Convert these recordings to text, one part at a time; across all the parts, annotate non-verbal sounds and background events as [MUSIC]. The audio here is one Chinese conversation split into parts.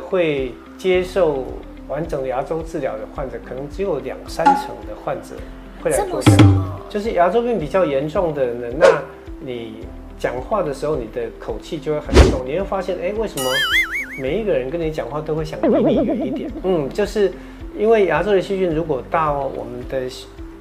会接受完整的牙周治疗的患者，可能只有两三成的患者会来做。就是牙周病比较严重的人呢，那你讲话的时候，你的口气就会很重，你会发现，哎，为什么每一个人跟你讲话都会想离你远一点？[LAUGHS] 嗯，就是因为牙周的细菌如果到我们的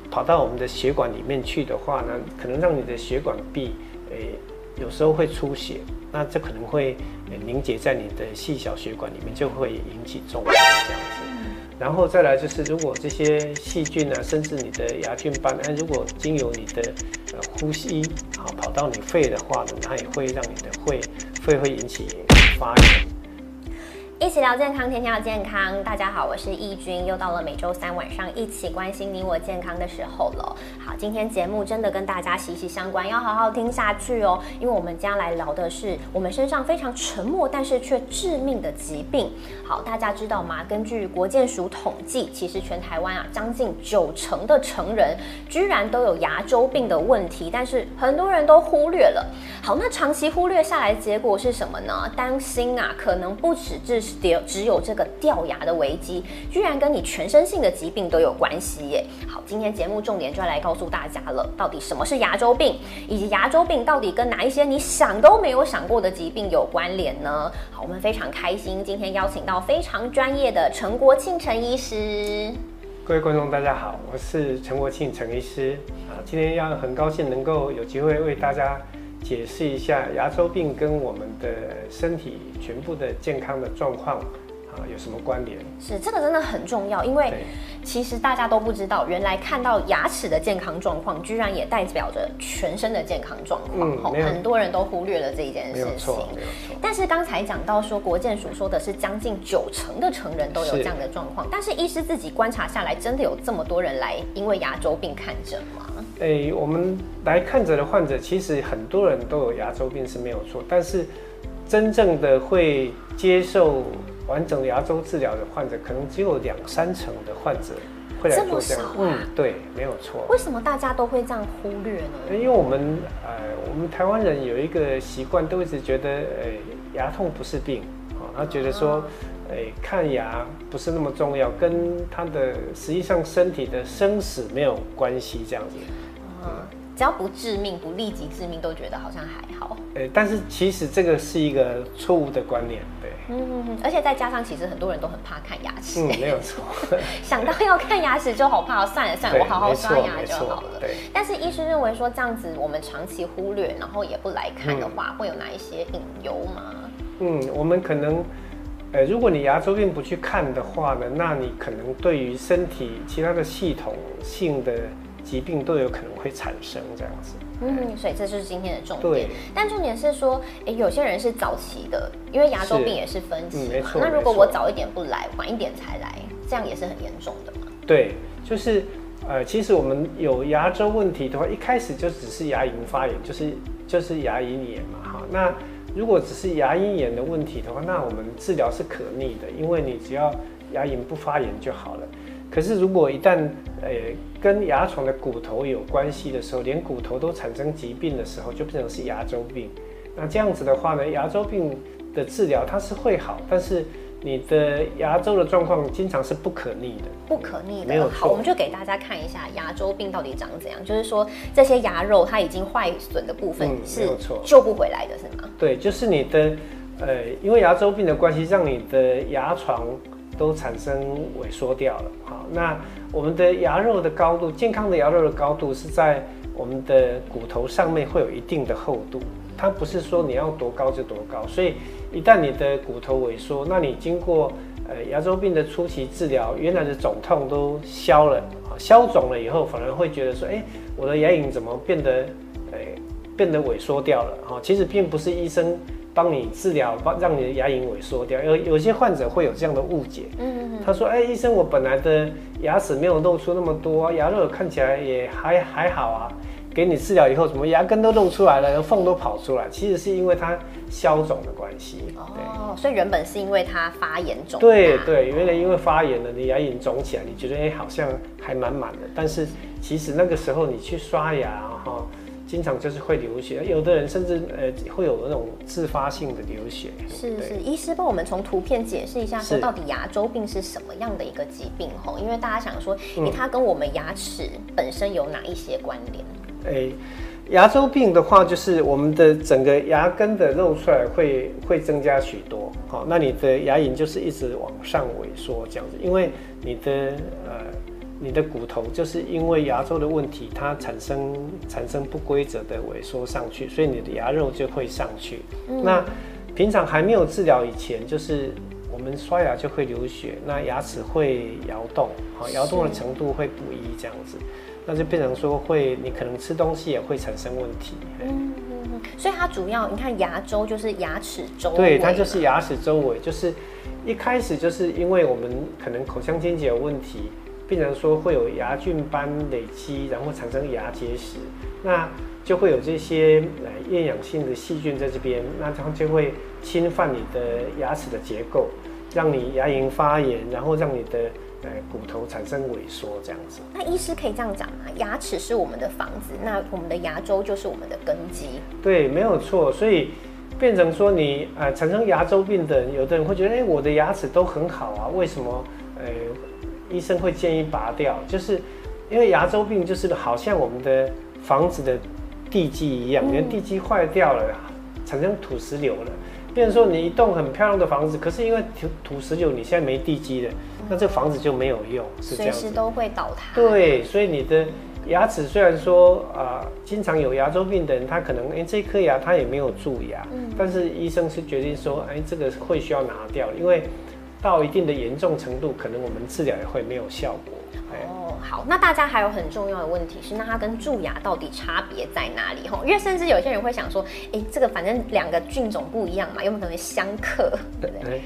跑到我们的血管里面去的话呢，可能让你的血管壁，诶，有时候会出血。那这可能会凝结在你的细小血管里面，就会引起中风这样子。然后再来就是，如果这些细菌啊，甚至你的牙菌斑，哎，如果经由你的呃呼吸啊跑到你肺的话呢，它也会让你的肺肺会引起发炎。一起聊健康，天天要健康。大家好，我是易君，又到了每周三晚上一起关心你我健康的时候了。好，今天节目真的跟大家息息相关，要好好听下去哦。因为我们将来聊的是我们身上非常沉默，但是却致命的疾病。好，大家知道吗？根据国健署统计，其实全台湾啊，将近九成的成人居然都有牙周病的问题，但是很多人都忽略了。好，那长期忽略下来，结果是什么呢？担心啊，可能不止致。只有这个掉牙的危机，居然跟你全身性的疾病都有关系耶！好，今天节目重点就要来告诉大家了，到底什么是牙周病，以及牙周病到底跟哪一些你想都没有想过的疾病有关联呢？好，我们非常开心，今天邀请到非常专业的陈国庆陈医师。各位观众，大家好，我是陈国庆陈医师啊，今天要很高兴能够有机会为大家。解释一下牙周病跟我们的身体全部的健康的状况啊有什么关联？是这个真的很重要，因为其实大家都不知道，原来看到牙齿的健康状况，居然也代表着全身的健康状况。嗯，很多人都忽略了这一件事情。没有错，没有错。但是刚才讲到说，国健署说的是将近九成的成人都有这样的状况，但是医师自己观察下来，真的有这么多人来因为牙周病看诊吗？诶，我们来看诊的患者，其实很多人都有牙周病是没有错，但是真正的会接受完整牙周治疗的患者，可能只有两三成的患者会来做这样。嗯，对，没有错。为什么大家都会这样忽略呢？因为我们呃，我们台湾人有一个习惯，都一直觉得，诶，牙痛不是病，啊，他觉得说。哎，看牙不是那么重要，跟他的实际上身体的生死没有关系，这样子。嗯，只要不致命、不立即致命，都觉得好像还好。哎，但是其实这个是一个错误的观念，对。嗯，而且再加上，其实很多人都很怕看牙齿。嗯，没有错。想到要看牙齿就好怕，算了算了，我好好刷牙就好了。对。但是医生认为说，这样子我们长期忽略，然后也不来看的话，会有哪一些隐忧吗？嗯，我们可能。呃，如果你牙周病不去看的话呢，那你可能对于身体其他的系统性的疾病都有可能会产生这样子。嗯，所以这就是今天的重点。但重点是说，诶，有些人是早期的，因为牙周病也是分期嘛。那如果我早一点不来，晚一点才来，这样也是很严重的嘛。对，就是呃，其实我们有牙周问题的话，一开始就只是牙龈发炎，就是就是牙龈炎嘛，哈，那。如果只是牙龈炎的问题的话，那我们治疗是可逆的，因为你只要牙龈不发炎就好了。可是如果一旦呃跟牙床的骨头有关系的时候，连骨头都产生疾病的时候，就变成是牙周病。那这样子的话呢，牙周病的治疗它是会好，但是。你的牙周的状况经常是不可逆的，不可逆的。没有好，我们就给大家看一下牙周病到底长怎样。就是说，这些牙肉它已经坏损的部分是救不回来的，是吗？对，就是你的，呃，因为牙周病的关系，让你的牙床都产生萎缩掉了。好，那我们的牙肉的高度，健康的牙肉的高度是在我们的骨头上面会有一定的厚度。它不是说你要多高就多高，所以一旦你的骨头萎缩，那你经过呃牙周病的初期治疗，原来的肿痛都消了，消肿了以后，反而会觉得说，哎，我的牙龈怎么变得，呃，变得萎缩掉了？哈，其实并不是医生帮你治疗，帮让你的牙龈萎缩掉，有有些患者会有这样的误解。嗯，他说，哎，医生，我本来的牙齿没有露出那么多，牙肉看起来也还还好啊。给你治疗以后，怎么牙根都露出来了，缝都跑出来，其实是因为它消肿的关系。哦，所以原本是因为它发炎肿。对对，原来因为发炎了，你牙龈肿起来，你觉得哎好像还满满的，但是其实那个时候你去刷牙哈，经常就是会流血，有的人甚至呃会有那种自发性的流血。是是，医师帮我们从图片解释一下，说到底牙周病是什么样的一个疾病吼？因为大家想说，哎，它跟我们牙齿本身有哪一些关联？诶。牙周病的话，就是我们的整个牙根的露出来会会增加许多，好，那你的牙龈就是一直往上萎缩这样子，因为你的呃你的骨头就是因为牙周的问题，它产生产生不规则的萎缩上去，所以你的牙肉就会上去。那平常还没有治疗以前，就是我们刷牙就会流血，那牙齿会摇动，好，摇动的程度会不一这样子。那就变成说会，你可能吃东西也会产生问题。嗯所以它主要你看牙周就是牙齿周，对，它就是牙齿周围，就是一开始就是因为我们可能口腔清洁有问题，病人说会有牙菌斑累积，然后产生牙结石，那就会有这些呃厌氧性的细菌在这边，那它就会侵犯你的牙齿的结构，让你牙龈发炎，然后让你的。呃，骨头产生萎缩这样子。那医师可以这样讲吗？牙齿是我们的房子，那我们的牙周就是我们的根基。对，没有错。所以变成说你呃产生牙周病的人，有的人会觉得，哎，我的牙齿都很好啊，为什么呃医生会建议拔掉？就是因为牙周病就是好像我们的房子的地基一样，你的地基坏掉了，产生土石流了。变成说你一栋很漂亮的房子，可是因为土土石流，你现在没地基了。那这房子就没有用，是这样随时都会倒塌。对，所以你的牙齿虽然说啊，经常有牙周病的人，他可能哎这颗牙他也没有蛀牙，但是医生是决定说，哎这个会需要拿掉，因为到一定的严重程度，可能我们治疗也会没有效果。哦，好，那大家还有很重要的问题是，那它跟蛀牙到底差别在哪里？吼，因为甚至有些人会想说，哎，这个反正两个菌种不一样嘛，有没有可能相克？对不对？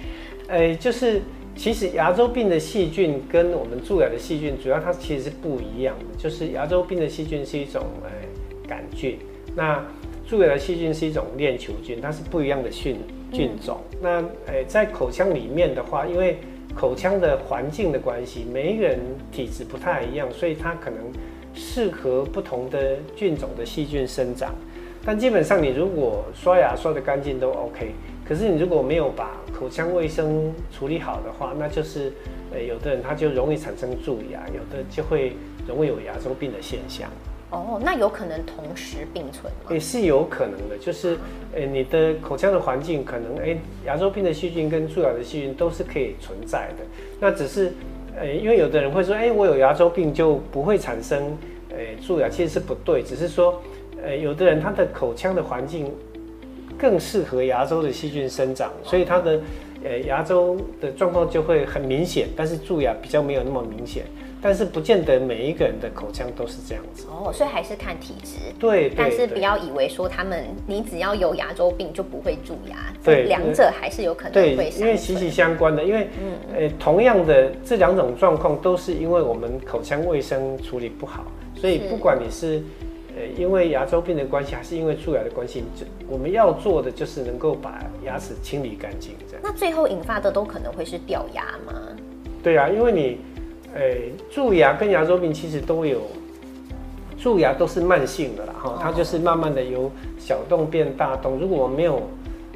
哎，就是。其实牙周病的细菌跟我们蛀牙的细菌，主要它其实是不一样的。就是牙周病的细菌是一种呃杆菌，那蛀牙的细菌是一种链球菌，它是不一样的菌菌种。那诶，在口腔里面的话，因为口腔的环境的关系，每一个人体质不太一样，所以它可能适合不同的菌种的细菌生长。但基本上你如果刷牙刷得干净都 OK。可是你如果没有把口腔卫生处理好的话，那就是，呃，有的人他就容易产生蛀牙，有的就会容易有牙周病的现象。哦，那有可能同时并存吗？也是有可能的，就是，呃，你的口腔的环境可能，哎，牙周病的细菌跟蛀牙的细菌都是可以存在的。那只是，呃，因为有的人会说，哎，我有牙周病就不会产生，呃，蛀牙，其实是不对，只是说，呃，有的人他的口腔的环境。更适合牙周的细菌生长，所以他的呃牙周的状况就会很明显，但是蛀牙比较没有那么明显。但是不见得每一个人的口腔都是这样子哦，所以还是看体质。对，但是不要以为说他们你只要有牙周病就不会蛀牙，对，两者还是有可能会。因为息息相关的，因为嗯呃同样的这两种状况都是因为我们口腔卫生处理不好，所以不管你是。呃，因为牙周病的关系，还是因为蛀牙的关系，就我们要做的就是能够把牙齿清理干净，这样。那最后引发的都可能会是掉牙吗？对啊，因为你，呃，蛀牙跟牙周病其实都有，蛀牙都是慢性的啦，哈，它就是慢慢的由小洞变大洞。如果我没有，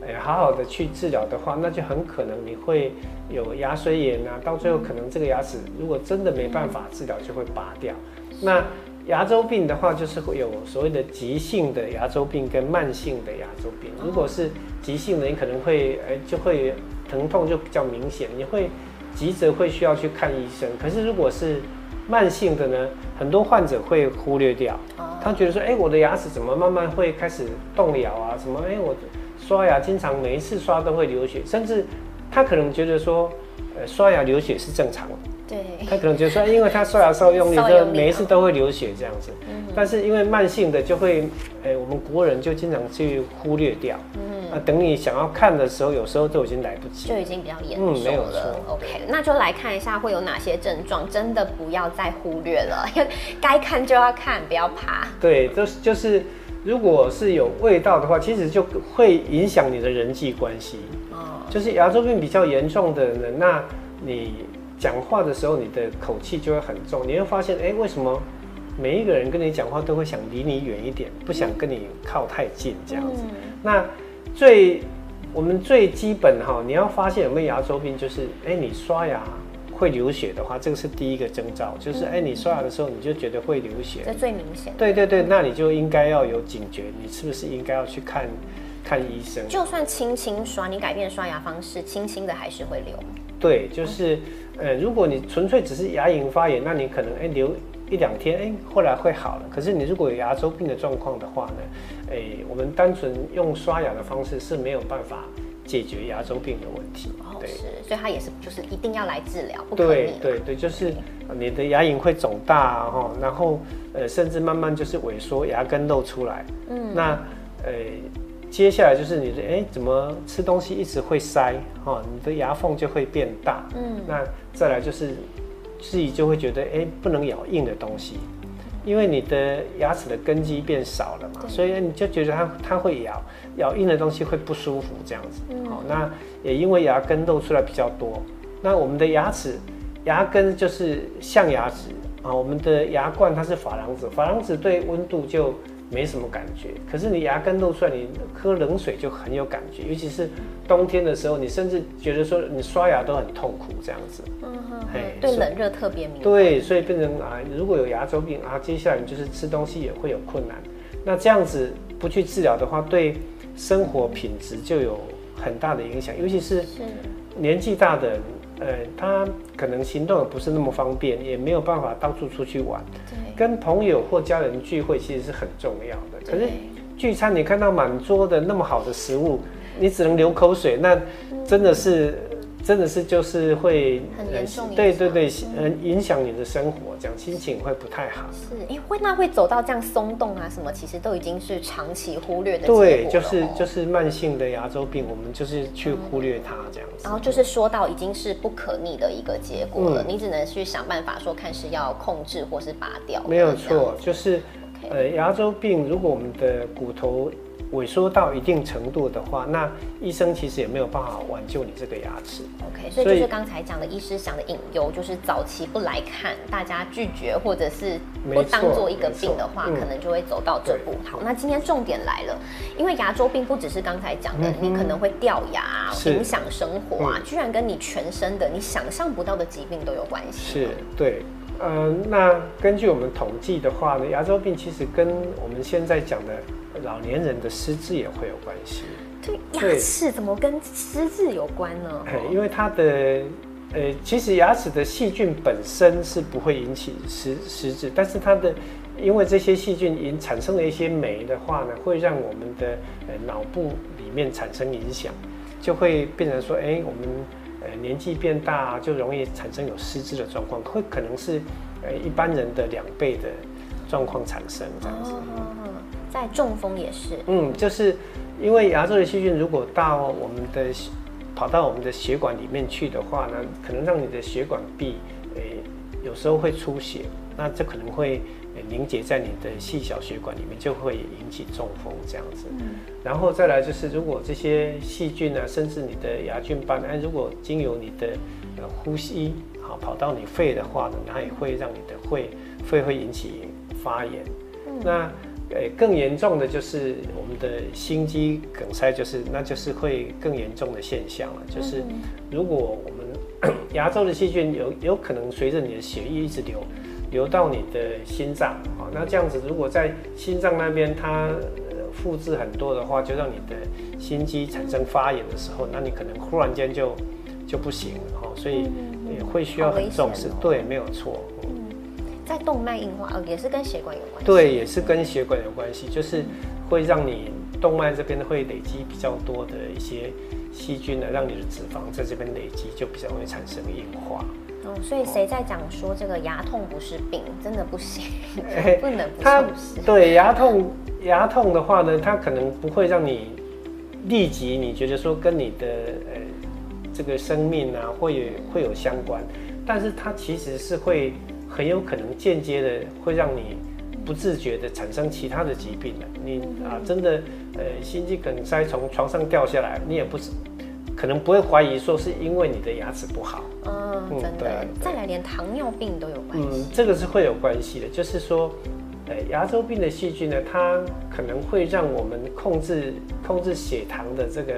诶，好好的去治疗的话，那就很可能你会有牙髓炎啊，到最后可能这个牙齿如果真的没办法治疗，就会拔掉。那牙周病的话，就是会有所谓的急性的牙周病跟慢性的牙周病。如果是急性的，你可能会诶就会疼痛就比较明显，你会急着会需要去看医生。可是如果是慢性的呢，很多患者会忽略掉，他觉得说，哎，我的牙齿怎么慢慢会开始动摇啊？什么？哎，我刷牙经常每一次刷都会流血，甚至他可能觉得说，呃，刷牙流血是正常的。对，他可能觉得说，因为他刷牙时候用力，就每一次都会流血这样子。嗯，但是因为慢性的，就会，哎，我们国人就经常去忽略掉。嗯，啊，等你想要看的时候，有时候都已经来不及，就已经比较严重了。嗯，没有错。OK，那就来看一下会有哪些症状，真的不要再忽略了，因 [LAUGHS] 为该看就要看，不要怕。对，就是就是，如果是有味道的话，其实就会影响你的人际关系。哦，就是牙周病比较严重的人，那你。讲话的时候，你的口气就会很重，你会发现，哎，为什么每一个人跟你讲话都会想离你远一点，不想跟你靠太近这样子。那最我们最基本哈，你要发现有没有牙周病，就是哎，你刷牙会流血的话，这个是第一个征兆，就是哎，你刷牙的时候你就觉得会流血，这最明显。对对对，那你就应该要有警觉，你是不是应该要去看看医生？就算轻轻刷，你改变刷牙方式，轻轻的还是会流。对，就是呃，如果你纯粹只是牙龈发炎，那你可能哎流。一两天，哎，后来会好了。可是你如果有牙周病的状况的话呢，哎，我们单纯用刷牙的方式是没有办法解决牙周病的问题。对，是，所以它也是就是一定要来治疗，不对对对，就是你的牙龈会肿大哈，然后呃，甚至慢慢就是萎缩，牙根露出来。嗯，那呃，接下来就是你的哎，怎么吃东西一直会塞哈，你的牙缝就会变大。嗯，那再来就是。自己就会觉得，哎，不能咬硬的东西，因为你的牙齿的根基变少了嘛，所以你就觉得它它会咬咬硬的东西会不舒服这样子。好，那也因为牙根露出来比较多，那我们的牙齿牙根就是象牙齿啊，我们的牙冠它是珐琅质，珐琅质对温度就。没什么感觉，可是你牙根露出来，你喝冷水就很有感觉，尤其是冬天的时候，你甚至觉得说你刷牙都很痛苦这样子。嗯哼，对冷热特别敏感。对，所以变成啊，如果有牙周病啊，接下来你就是吃东西也会有困难。那这样子不去治疗的话，对生活品质就有很大的影响，尤其是年纪大的。呃，他可能行动也不是那么方便，也没有办法到处出去玩。对，跟朋友或家人聚会其实是很重要的。可是聚餐，你看到满桌的那么好的食物，你只能流口水，那真的是。真的是就是会很严重，对对对，嗯，影响你的生活，这样心情会不太好。是，因为会那会走到这样松动啊什么，其实都已经是长期忽略的对，就是就是慢性的牙周病，我们就是去忽略它这样子。然后就是说到已经是不可逆的一个结果了，你只能去想办法说看是要控制或是拔掉。没有错，就是呃牙周病，如果我们的骨头。萎缩到一定程度的话，那医生其实也没有办法挽救你这个牙齿。OK，所以就是刚才讲的医师想的隐忧，就是早期不来看，大家拒绝或者是不当做一个病的话，可能就会走到这步。好，那今天重点来了，因为牙周病不只是刚才讲的，你可能会掉牙，影响生活啊，居然跟你全身的你想象不到的疾病都有关系。是，对，嗯，那根据我们统计的话呢，牙周病其实跟我们现在讲的。老年人的失智也会有关系。对，牙齿怎么跟失智有关呢？因为它的，呃，其实牙齿的细菌本身是不会引起失失智，但是它的，因为这些细菌引产生了一些酶的话呢，会让我们的呃脑部里面产生影响，就会变成说，哎，我们呃年纪变大就容易产生有失智的状况，会可能是呃一般人的两倍的状况产生这样子。在中风也是，嗯，就是因为牙周的细菌如果到我们的跑到我们的血管里面去的话呢，可能让你的血管壁诶有时候会出血，那这可能会凝结在你的细小血管里面，就会引起中风这样子。嗯，然后再来就是如果这些细菌呢，甚至你的牙菌斑，哎，如果经由你的呃呼吸好跑到你肺的话呢，它也会让你的肺肺会引起发炎。那呃，更严重的就是我们的心肌梗塞，就是那就是会更严重的现象了。就是如果我们牙周的细菌有有可能随着你的血液一直流流到你的心脏啊，那这样子如果在心脏那边它复制很多的话，就让你的心肌产生发炎的时候，那你可能忽然间就就不行了哈，所以也会需要很重视。对，没有错。在动脉硬化，呃，也是跟血管有关系。对，也是跟血管有关系，就是会让你动脉这边会累积比较多的一些细菌呢，让你的脂肪在这边累积，就比较容易产生硬化。哦，所以谁在讲说这个牙痛不是病，真的不行，[LAUGHS] 不能不重对牙痛，牙痛的话呢，它可能不会让你立即你觉得说跟你的呃这个生命啊会会有相关，但是它其实是会。很有可能间接的会让你不自觉的产生其他的疾病的。你啊，真的呃心肌梗塞从床上掉下来，你也不是可能不会怀疑说是因为你的牙齿不好。嗯，嗯真的。再来，连糖尿病都有关嗯系。，这个是会有关系的，就是说，呃，牙周病的细菌呢，它可能会让我们控制控制血糖的这个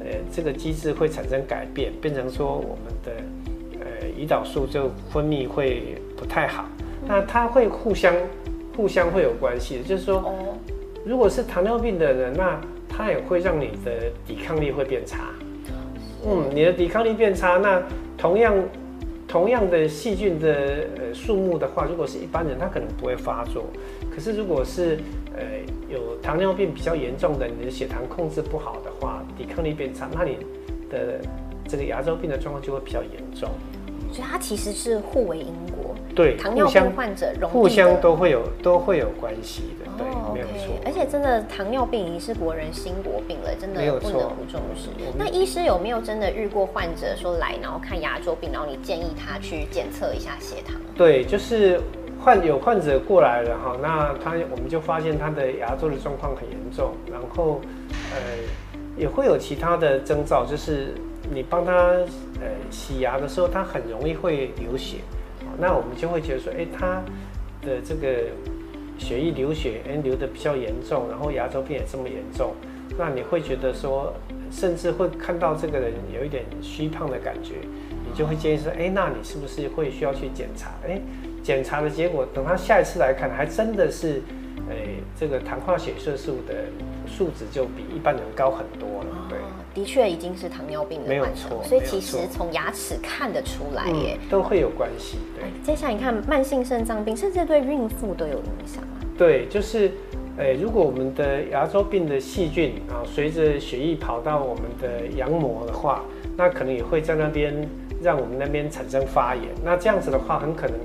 呃这个机制会产生改变，变成说我们的呃胰岛素就分泌会不太好，那它会互相互相会有关系的，就是说，哦，如果是糖尿病的人，那它也会让你的抵抗力会变差。嗯，你的抵抗力变差，那同样同样的细菌的呃数目的话，如果是一般人，他可能不会发作。可是如果是呃有糖尿病比较严重的，你的血糖控制不好的话，抵抗力变差，那你的这个牙周病的状况就会比较严重。所以它其实是互为因果。对，糖尿病患者容易互相都会有都会有关系的，对，哦没有错。而且真的糖尿病已经是国人心国病了，真的不能不重视。那医师有没有真的遇过患者说来，然后看牙周病，然后你建议他去检测一下血糖？对，就是患有患者过来了哈，那他我们就发现他的牙周的状况很严重，然后呃也会有其他的征兆，就是你帮他呃洗牙的时候，他很容易会流血，那我们就会觉得说，哎，他的这个血液流血，哎流的比较严重，然后牙周病也这么严重，那你会觉得说，甚至会看到这个人有一点虚胖的感觉，你就会建议说，哎，那你是不是会需要去检查？哎，检查的结果，等他下一次来看，还真的是，哎，这个糖化血色素的数值就比一般人高很多了，对。哦，的确已经是糖尿病的没有患者错，所以其实从牙齿看得出来耶。嗯，都会有关系，对。接下来你看，慢性肾脏病甚至对孕妇都有影响啊。对，就是，呃，如果我们的牙周病的细菌啊，随着血液跑到我们的羊膜的话，那可能也会在那边让我们那边产生发炎。那这样子的话，很可能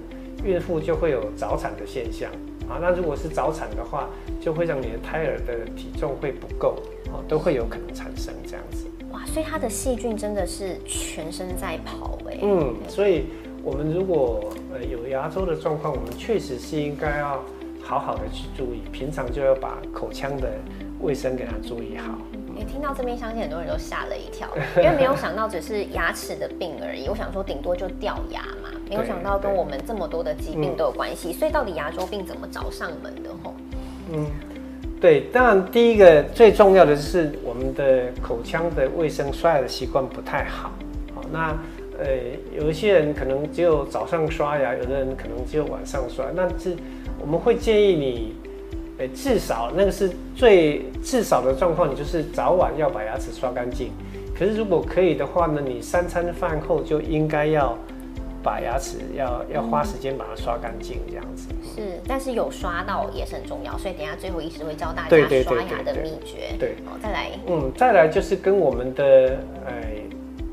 孕妇就会有早产的现象啊。那如果是早产的话，就会让你的胎儿的体重会不够，哦、都会有可能产生这样子。哇，所以它的细菌真的是全身在跑哎。嗯，所以我们如果呃有牙周的状况，我们确实是应该要好好的去注意，平常就要把口腔的卫生给它注意好。你听到这边，相信很多人都吓了一跳，因为没有想到只是牙齿的病而已。我想说，顶多就掉牙嘛，没有想到跟我们这么多的疾病都有关系。所以到底牙周病怎么找上门的吼？嗯，对，当然第一个最重要的是我们的口腔的卫生刷牙的习惯不太好。好，那呃有一些人可能只有早上刷牙，有的人可能只有晚上刷，那是我们会建议你。呃，至少那个是最至少的状况，你就是早晚要把牙齿刷干净。可是如果可以的话呢，你三餐饭后就应该要把牙齿要要花时间把它刷干净，这样子。是，但是有刷到也是很重要，所以等一下最后医师会教大对对对家刷牙的秘诀。对，好，再来，嗯，再来就是跟我们的，呃，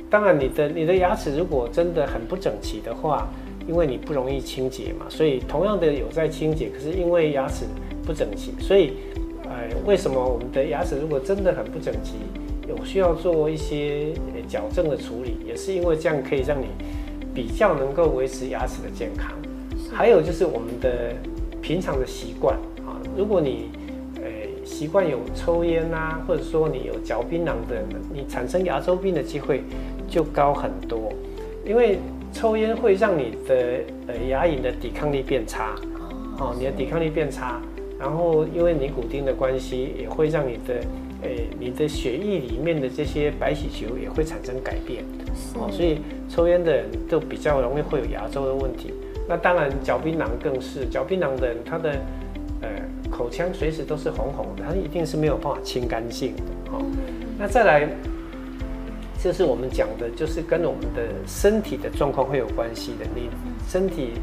当然你的你的牙齿如果真的很不整齐的话，因为你不容易清洁嘛，所以同样的有在清洁，可是因为牙齿不整齐，所以，呃，为什么我们的牙齿如果真的很不整齐，有需要做一些呃矫正的处理，也是因为这样可以让你比较能够维持牙齿的健康。还有就是我们的平常的习惯啊，如果你呃习惯有抽烟啊，或者说你有嚼槟榔的人，你产生牙周病的机会就高很多，因为抽烟会让你的呃牙龈的抵抗力变差，哦，你的抵抗力变差，然后因为尼古丁的关系，也会让你的呃你的血液里面的这些白血球也会产生改变，哦，所以抽烟的人都比较容易会有牙周的问题。那当然，嚼槟榔更是，嚼槟榔的人他的呃口腔随时都是红红的，他一定是没有办法清干净的。哦，那再来，就是我们讲的，就是跟我们的身体的状况会有关系的。你身体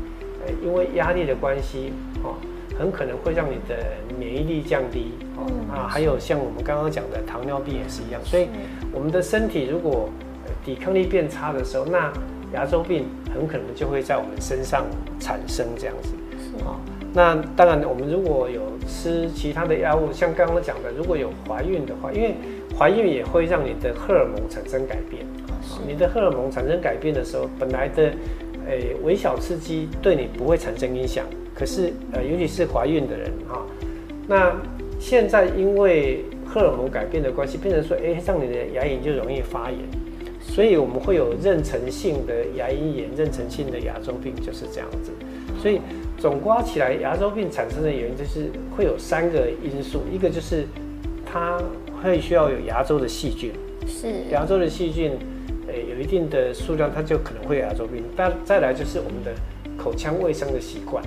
呃因为压力的关系，哦，很可能会让你的免疫力降低，哦啊，还有像我们刚刚讲的糖尿病也是一样。所以我们的身体如果呃抵抗力变差的时候，那牙周病很可能就会在我们身上产生这样子。是啊、那当然，我们如果有吃其他的药物，像刚刚讲的，如果有怀孕的话，因为怀孕也会让你的荷尔蒙产生改变。是你的荷尔蒙产生改变的时候，本来的诶微小刺激对你不会产生影响，可是呃，尤其是怀孕的人哈、那现在因为荷尔蒙改变的关系，变成说，哎，让你的牙龈就容易发炎。所以我们会有妊娠性的牙龈炎、妊娠性的牙周病，就是这样子。所以总刮起来，牙周病产生的原因就是会有三个因素，一个就是它会需要有牙周的细菌，是牙周的细菌，呃，有一定的数量，它就可能会有牙周病。但再来就是我们的口腔卫生的习惯，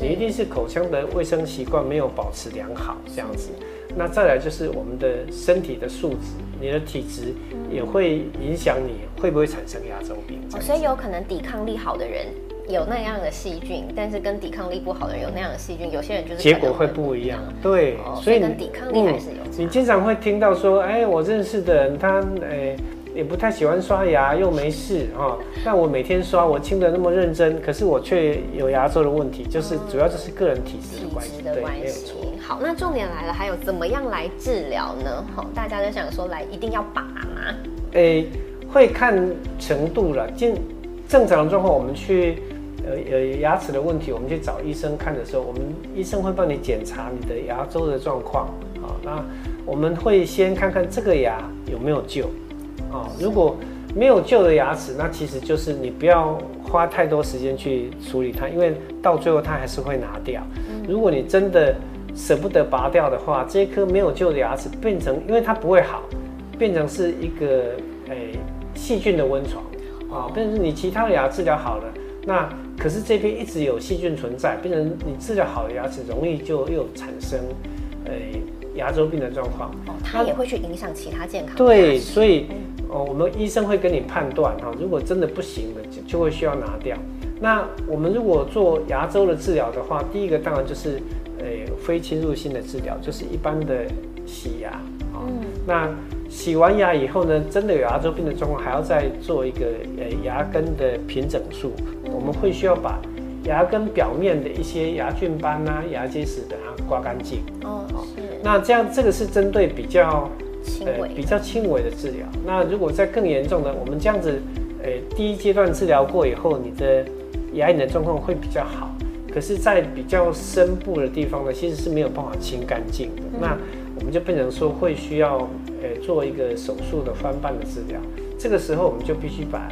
你一定是口腔的卫生习惯没有保持良好，这样子。那再来就是我们的身体的素质，你的体质也会影响你会不会产生牙周病。哦，所以有可能抵抗力好的人有那样的细菌，但是跟抵抗力不好的人有那样的细菌，有些人就是结果会不一样。对，所以跟抵抗力还是有。你经常会听到说，哎，我认识的人他，哎。也不太喜欢刷牙，又没事啊。但我每天刷，我清的那么认真，可是我却有牙周的问题，就是主要就是个人体质的关系。对，没有错。好，那重点来了，还有怎么样来治疗呢？好，大家都想说来一定要拔吗？诶，会看程度了。正正常的状况，我们去呃呃牙齿的问题，我们去找医生看的时候，我们医生会帮你检查你的牙周的状况。好，那我们会先看看这个牙有没有救。哦，如果没有旧的牙齿，那其实就是你不要花太多时间去处理它，因为到最后它还是会拿掉。如果你真的舍不得拔掉的话，这一颗没有旧的牙齿变成，因为它不会好，变成是一个诶细菌的温床啊。但是你其他的牙治疗好了，那可是这边一直有细菌存在，变成你治疗好的牙齿容易就又产生诶牙周病的状况。哦，它也会去影响其他健康。对，所以。哦，我们医生会跟你判断哈，如果真的不行了，就就会需要拿掉。那我们如果做牙周的治疗的话，第一个当然就是，呃，非侵入性的治疗，就是一般的洗牙啊。那洗完牙以后呢，真的有牙周病的状况，还要再做一个呃牙根的平整术。我们会需要把牙根表面的一些牙菌斑啊、牙结石等啊刮干净。哦，是。那这样这个是针对比较。呃，比较轻微的治疗。那如果在更严重的，我们这样子，呃，第一阶段治疗过以后，你的牙龈的状况会比较好。可是，在比较深部的地方呢，其实是没有办法清干净的。那我们就变成说会需要，呃，做一个手术的翻瓣的治疗。这个时候，我们就必须把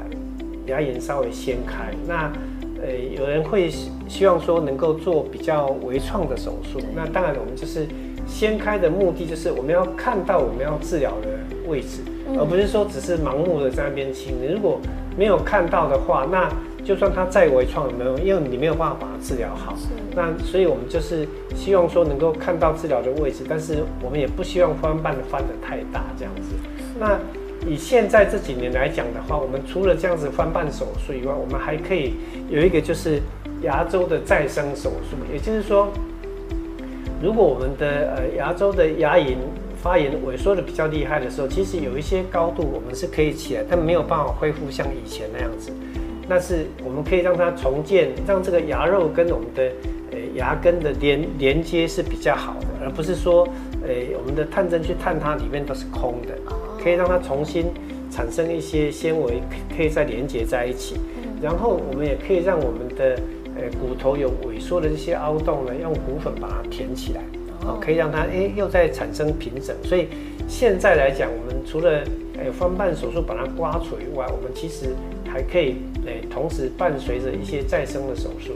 牙龈稍微掀开。那，呃，有人会希望说能够做比较微创的手术。那当然，我们就是。掀开的目的就是我们要看到我们要治疗的位置，而不是说只是盲目的在那边清。你如果没有看到的话，那就算它再微创也没有，因为你没有办法把它治疗好。那所以我们就是希望说能够看到治疗的位置，但是我们也不希望翻瓣翻的太大这样子。那以现在这几年来讲的话，我们除了这样子翻瓣手术以外，我们还可以有一个就是牙周的再生手术，也就是说。如果我们的呃牙周的牙龈发炎萎缩的比较厉害的时候，其实有一些高度我们是可以起来，但没有办法恢复像以前那样子。那是我们可以让它重建，让这个牙肉跟我们的呃牙根的连连接是比较好的，而不是说呃我们的探针去探它里面都是空的，可以让它重新产生一些纤维，可以再连接在一起。然后我们也可以让我们的。呃，骨头有萎缩的这些凹洞呢，用骨粉把它填起来，哦，可以让它诶又再产生平整。所以现在来讲，我们除了诶翻瓣手术把它刮除以外，我们其实还可以诶同时伴随着一些再生的手术，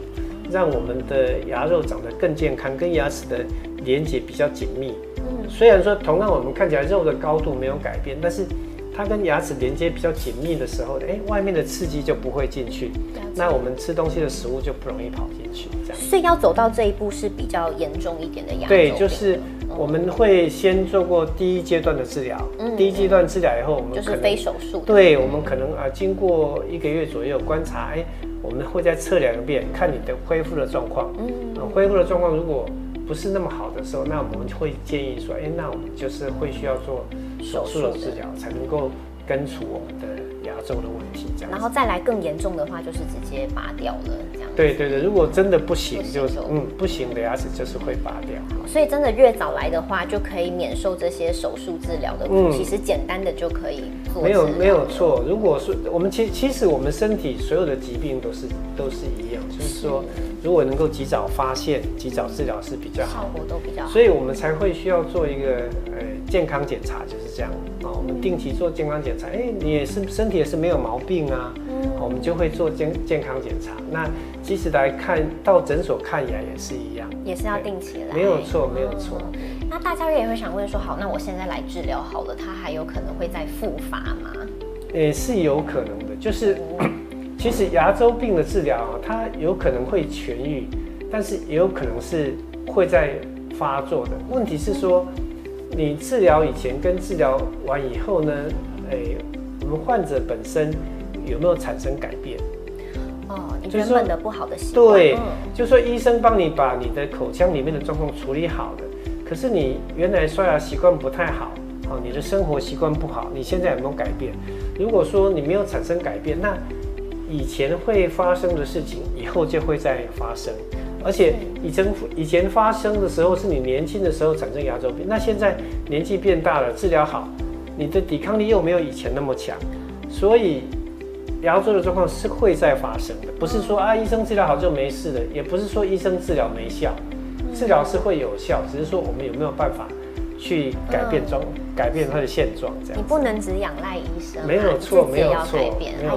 让我们的牙肉长得更健康，跟牙齿的连接比较紧密。嗯，虽然说同样我们看起来肉的高度没有改变，但是。它跟牙齿连接比较紧密的时候，哎，外面的刺激就不会进去，那我们吃东西的食物就不容易跑进去。这样，所以要走到这一步是比较严重一点的牙对，就是我们会先做过第一阶段的治疗，第一阶段治疗以后，我们就是非手术。对，我们可能啊，经过一个月左右观察，哎，我们会再测量一遍，看你的恢复的状况。嗯，恢复的状况如果不是那么好的时候，那我们会建议说，哎，那我们就是会需要做。手术的治疗才能够根除我们的牙周的问题，这样。然后再来更严重的话，就是直接拔掉了，这样。对对对，如果真的不行，就是嗯不行的牙齿就是会拔掉。所以真的越早来的话，就可以免受这些手术治疗的苦。其实简单的就可以做。没有没有错，如果说我们其其实我们身体所有的疾病都是都是一样，就是说如果能够及早发现、及早治疗是比较好效果都比较好。所以我们才会需要做一个呃健康检查，就是这样啊。我们定期做健康检查，哎，你也是身体也是没有毛病啊，嗯我们就会做健健康检查。那即使来看到诊所看牙也是一样，也是要定期来。没有错，没有错。那大家也会想问说，好，那我现在来治疗好了，它还有可能会再复发吗？也是有可能的，就是其实牙周病的治疗啊，它有可能会痊愈，但是也有可能是会在发作的。问题是说，你治疗以前跟治疗完以后呢，哎，我们患者本身有没有产生改变？哦，你原本的不好的习惯。对，就说医生帮你把你的口腔里面的状况处理好的，可是你原来刷牙习惯不太好。哦你的生活习惯不好，你现在有没有改变？如果说你没有产生改变，那以前会发生的事情，以后就会再发生。而且以前以前发生的时候，是你年轻的时候产生牙周病，那现在年纪变大了，治疗好，你的抵抗力又没有以前那么强，所以牙周的状况是会再发生的。不是说啊，医生治疗好就没事了，也不是说医生治疗没效，治疗是会有效，只是说我们有没有办法。去改变状，改变他的现状，这样。你不能只仰赖医生，没有错，没有错。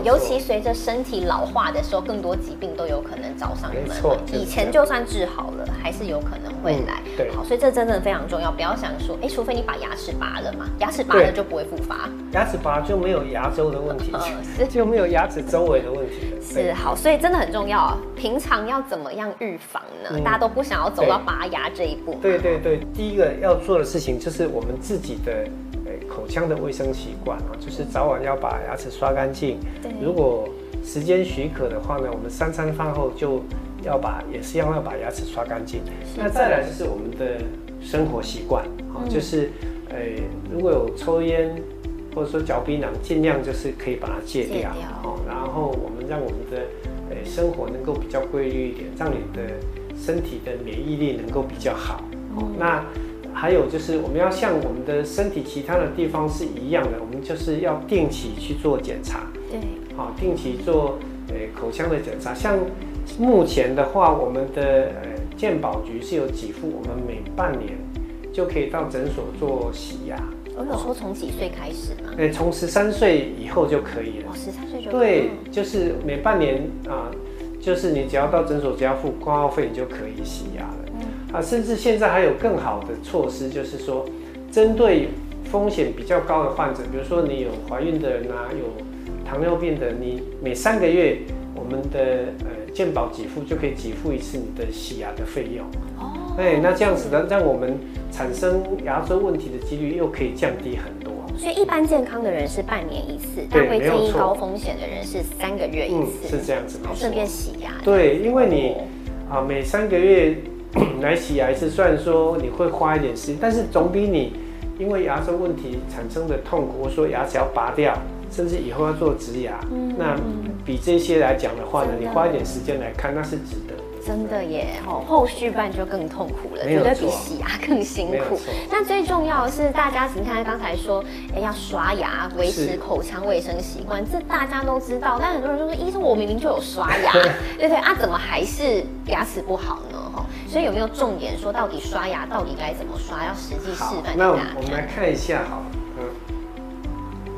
尤其随着身体老化的时候，更多疾病都有可能找上门。没错，以前就算治好了，还是有可能会来。对，好，所以这真的非常重要。不要想说，哎，除非你把牙齿拔了嘛，牙齿拔了就不会复发。牙齿拔就没有牙周的问题，[LAUGHS] 是就没有牙齿周围的问题了。是好，所以真的很重要。平常要怎么样预防呢？大家都不想要走到拔牙这一步。对对对，第一个要做的事情。就是我们自己的口腔的卫生习惯啊，就是早晚要把牙齿刷干净。如果时间许可的话呢，我们三餐饭后就要把也是要要把牙齿刷干净。那再来就是我们的生活习惯啊，就是呃如果有抽烟或者说嚼槟榔，尽量就是可以把它戒掉哦。然后我们让我们的呃生活能够比较规律一点，让你的身体的免疫力能够比较好。那还有就是，我们要像我们的身体其他的地方是一样的，我们就是要定期去做检查。对，好，定期做呃口腔的检查。像目前的话，我们的呃健保局是有给付，我们每半年就可以到诊所做洗牙。我有说从几岁开始吗？呃，从十三岁以后就可以了。哦，十三岁就对，就是每半年啊，就是你只要到诊所，只要付挂号费，你就可以洗牙了。啊，甚至现在还有更好的措施，就是说，针对风险比较高的患者，比如说你有怀孕的人啊，有糖尿病的，你每三个月我们的呃健保给付就可以给付一次你的洗牙的费用。哦，哎，那这样子呢，让我们产生牙周问题的几率又可以降低很多。所以一般健康的人是半年一次，但会建议高风险的人是三个月一次，是这样子，顺便洗牙。对，因为你啊每三个月。来洗牙一次，虽然说你会花一点时间，但是总比你因为牙周问题产生的痛苦，或说牙齿要拔掉，甚至以后要做植牙，那比这些来讲的话呢，你花一点时间来看，那是值得。真的耶，哦，后续办就更痛苦了，绝对比洗牙更辛苦。那最重要的是，大家你看刚才说，哎，要刷牙，维持口腔卫生习惯，这大家都知道。但很多人就说，医生，我明明就有刷牙，[LAUGHS] 对对啊，怎么还是牙齿不好呢？哈，所以有没有重点说，到底刷牙到底该怎么刷？要实际示范那我们来看一下，好，嗯，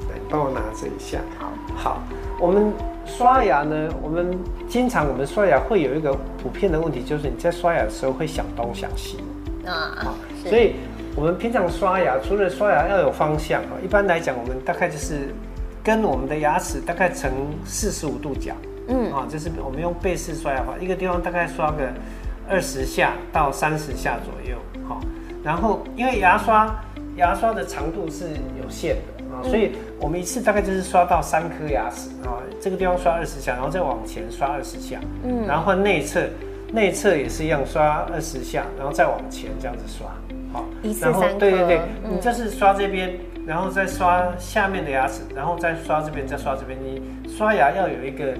来帮我拿着一下。好，好，我们。刷牙呢，我们经常我们刷牙会有一个普遍的问题，就是你在刷牙的时候会想东想西啊，所以我们平常刷牙除了刷牙要有方向啊，一般来讲我们大概就是跟我们的牙齿大概成四十五度角，嗯啊，就是我们用背式刷牙法，一个地方大概刷个二十下到三十下左右，好，然后因为牙刷牙刷的长度是有限的。所以，我们一次大概就是刷到三颗牙齿啊，这个地方刷二十下，然后再往前刷二十下，嗯，然后换内侧，内侧也是一样刷二十下，然后再往前这样子刷，好，然后对对对，你就是刷这边，然后再刷下面的牙齿，然后再刷这边，再刷这边，你刷牙要有一个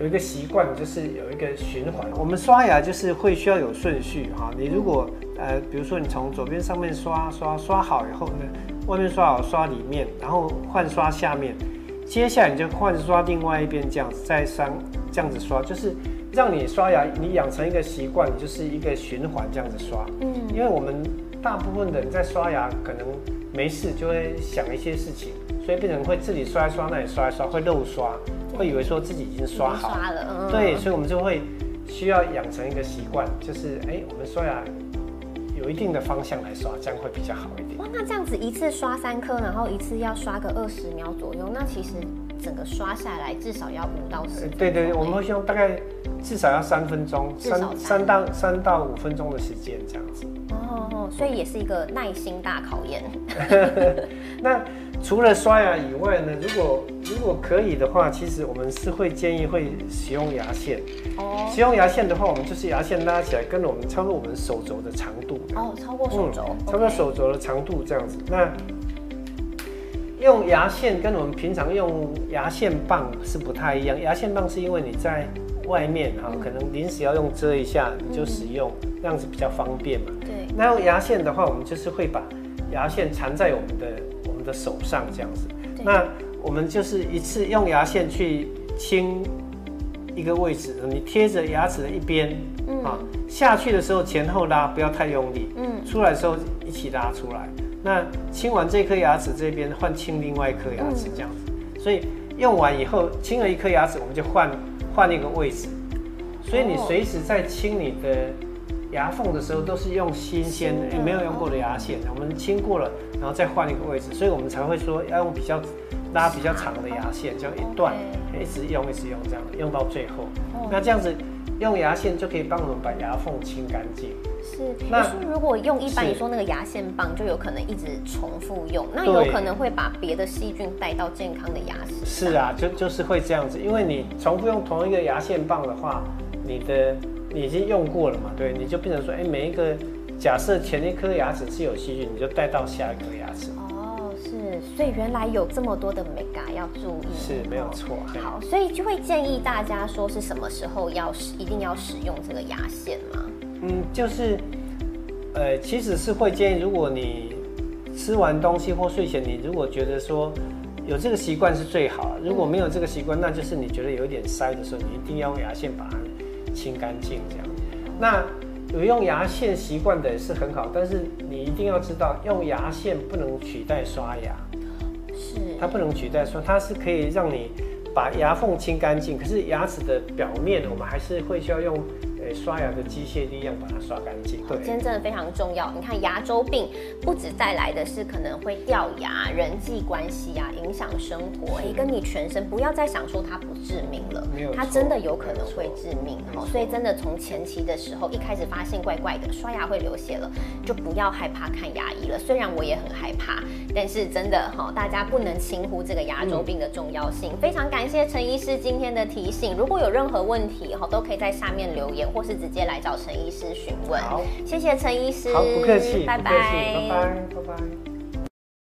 有一个习惯，就是有一个循环。我们刷牙就是会需要有顺序哈，你如果呃，比如说你从左边上面刷刷刷好以后呢。外面刷好，刷里面，然后换刷下面。接下来你就换刷另外一边这样子，再上这样子刷，就是让你刷牙，你养成一个习惯，你就是一个循环这样子刷。嗯，因为我们大部分的人在刷牙，可能没事就会想一些事情，所以变成会自己刷一刷，那里刷一刷，会漏刷，会以为说自己已经刷好了。对，所以我们就会需要养成一个习惯，就是哎，我们刷牙。有一定的方向来刷，这样会比较好一点。哇，那这样子一次刷三颗，然后一次要刷个二十秒左右，那其实整个刷下来至少要五到十。对对对，我们会希望大概至少要三分钟，三三到三到五分钟的时间这样子。哦，所以也是一个耐心大考验。[LAUGHS] 那除了刷牙以外呢？如果如果可以的话，其实我们是会建议会使用牙线。哦。使用牙线的话，我们就是牙线拉起来，跟我们超过我们手肘的长度。哦，超过手肘。超过手肘的长度这样子。那用牙线跟我们平常用牙线棒是不太一样。牙线棒是因为你在外面哈，可能临时要用遮一下，你就使用，这样子比较方便嘛。对。那用牙线的话，我们就是会把牙线缠在我们的我们的手上这样子。那我们就是一次用牙线去清一个位置，你贴着牙齿的一边，啊，下去的时候前后拉，不要太用力，嗯，出来的时候一起拉出来。那清完这颗牙齿这边，换清另外一颗牙齿这样子。所以用完以后，清了一颗牙齿，我们就换换一个位置。所以你随时在清你的牙缝的时候，都是用新鲜的，没有用过的牙线。我们清过了，然后再换一个位置，所以我们才会说要用比较。拉比较长的牙线，这样一段，一直用一直用，这样用到最后。那这样子用牙线就可以帮我们把牙缝清干净。是。那如果用一般你说那个牙线棒，就有可能一直重复用，那有可能会把别的细菌带到健康的牙齿。是啊，就就是会这样子，因为你重复用同一个牙线棒的话，你的你已经用过了嘛，对，你就变成说，哎，每一个假设前一颗牙齿是有细菌，你就带到下一颗牙齿。所以原来有这么多的 mega 要注意，是没有错。好，所以就会建议大家说是什么时候要使，一定要使用这个牙线吗？嗯，就是，呃，其实是会建议，如果你吃完东西或睡前，你如果觉得说有这个习惯是最好。如果没有这个习惯，那就是你觉得有点塞的时候，你一定要用牙线把它清干净，这样。那有用牙线习惯的是很好，但是你一定要知道，用牙线不能取代刷牙。它不能取代说，它是可以让你把牙缝清干净，可是牙齿的表面，我们还是会需要用。刷牙的机械力量把它刷干净。对，今天真的非常重要。你看牙周病不止带来的是可能会掉牙、人际关系啊，影响生活，哎，跟你全身。不要再想说它不致命了，没有，它真的有可能会致命。哦，所以真的从前期的时候，一开始发现怪怪的，刷牙会流血了，就不要害怕看牙医了。虽然我也很害怕，但是真的哈，大家不能轻忽这个牙周病的重要性。非常感谢陈医师今天的提醒。如果有任何问题哈，都可以在下面留言或。或是直接来找陈医师询问。好，谢谢陈医师。好，不客气，拜拜，拜拜，拜拜。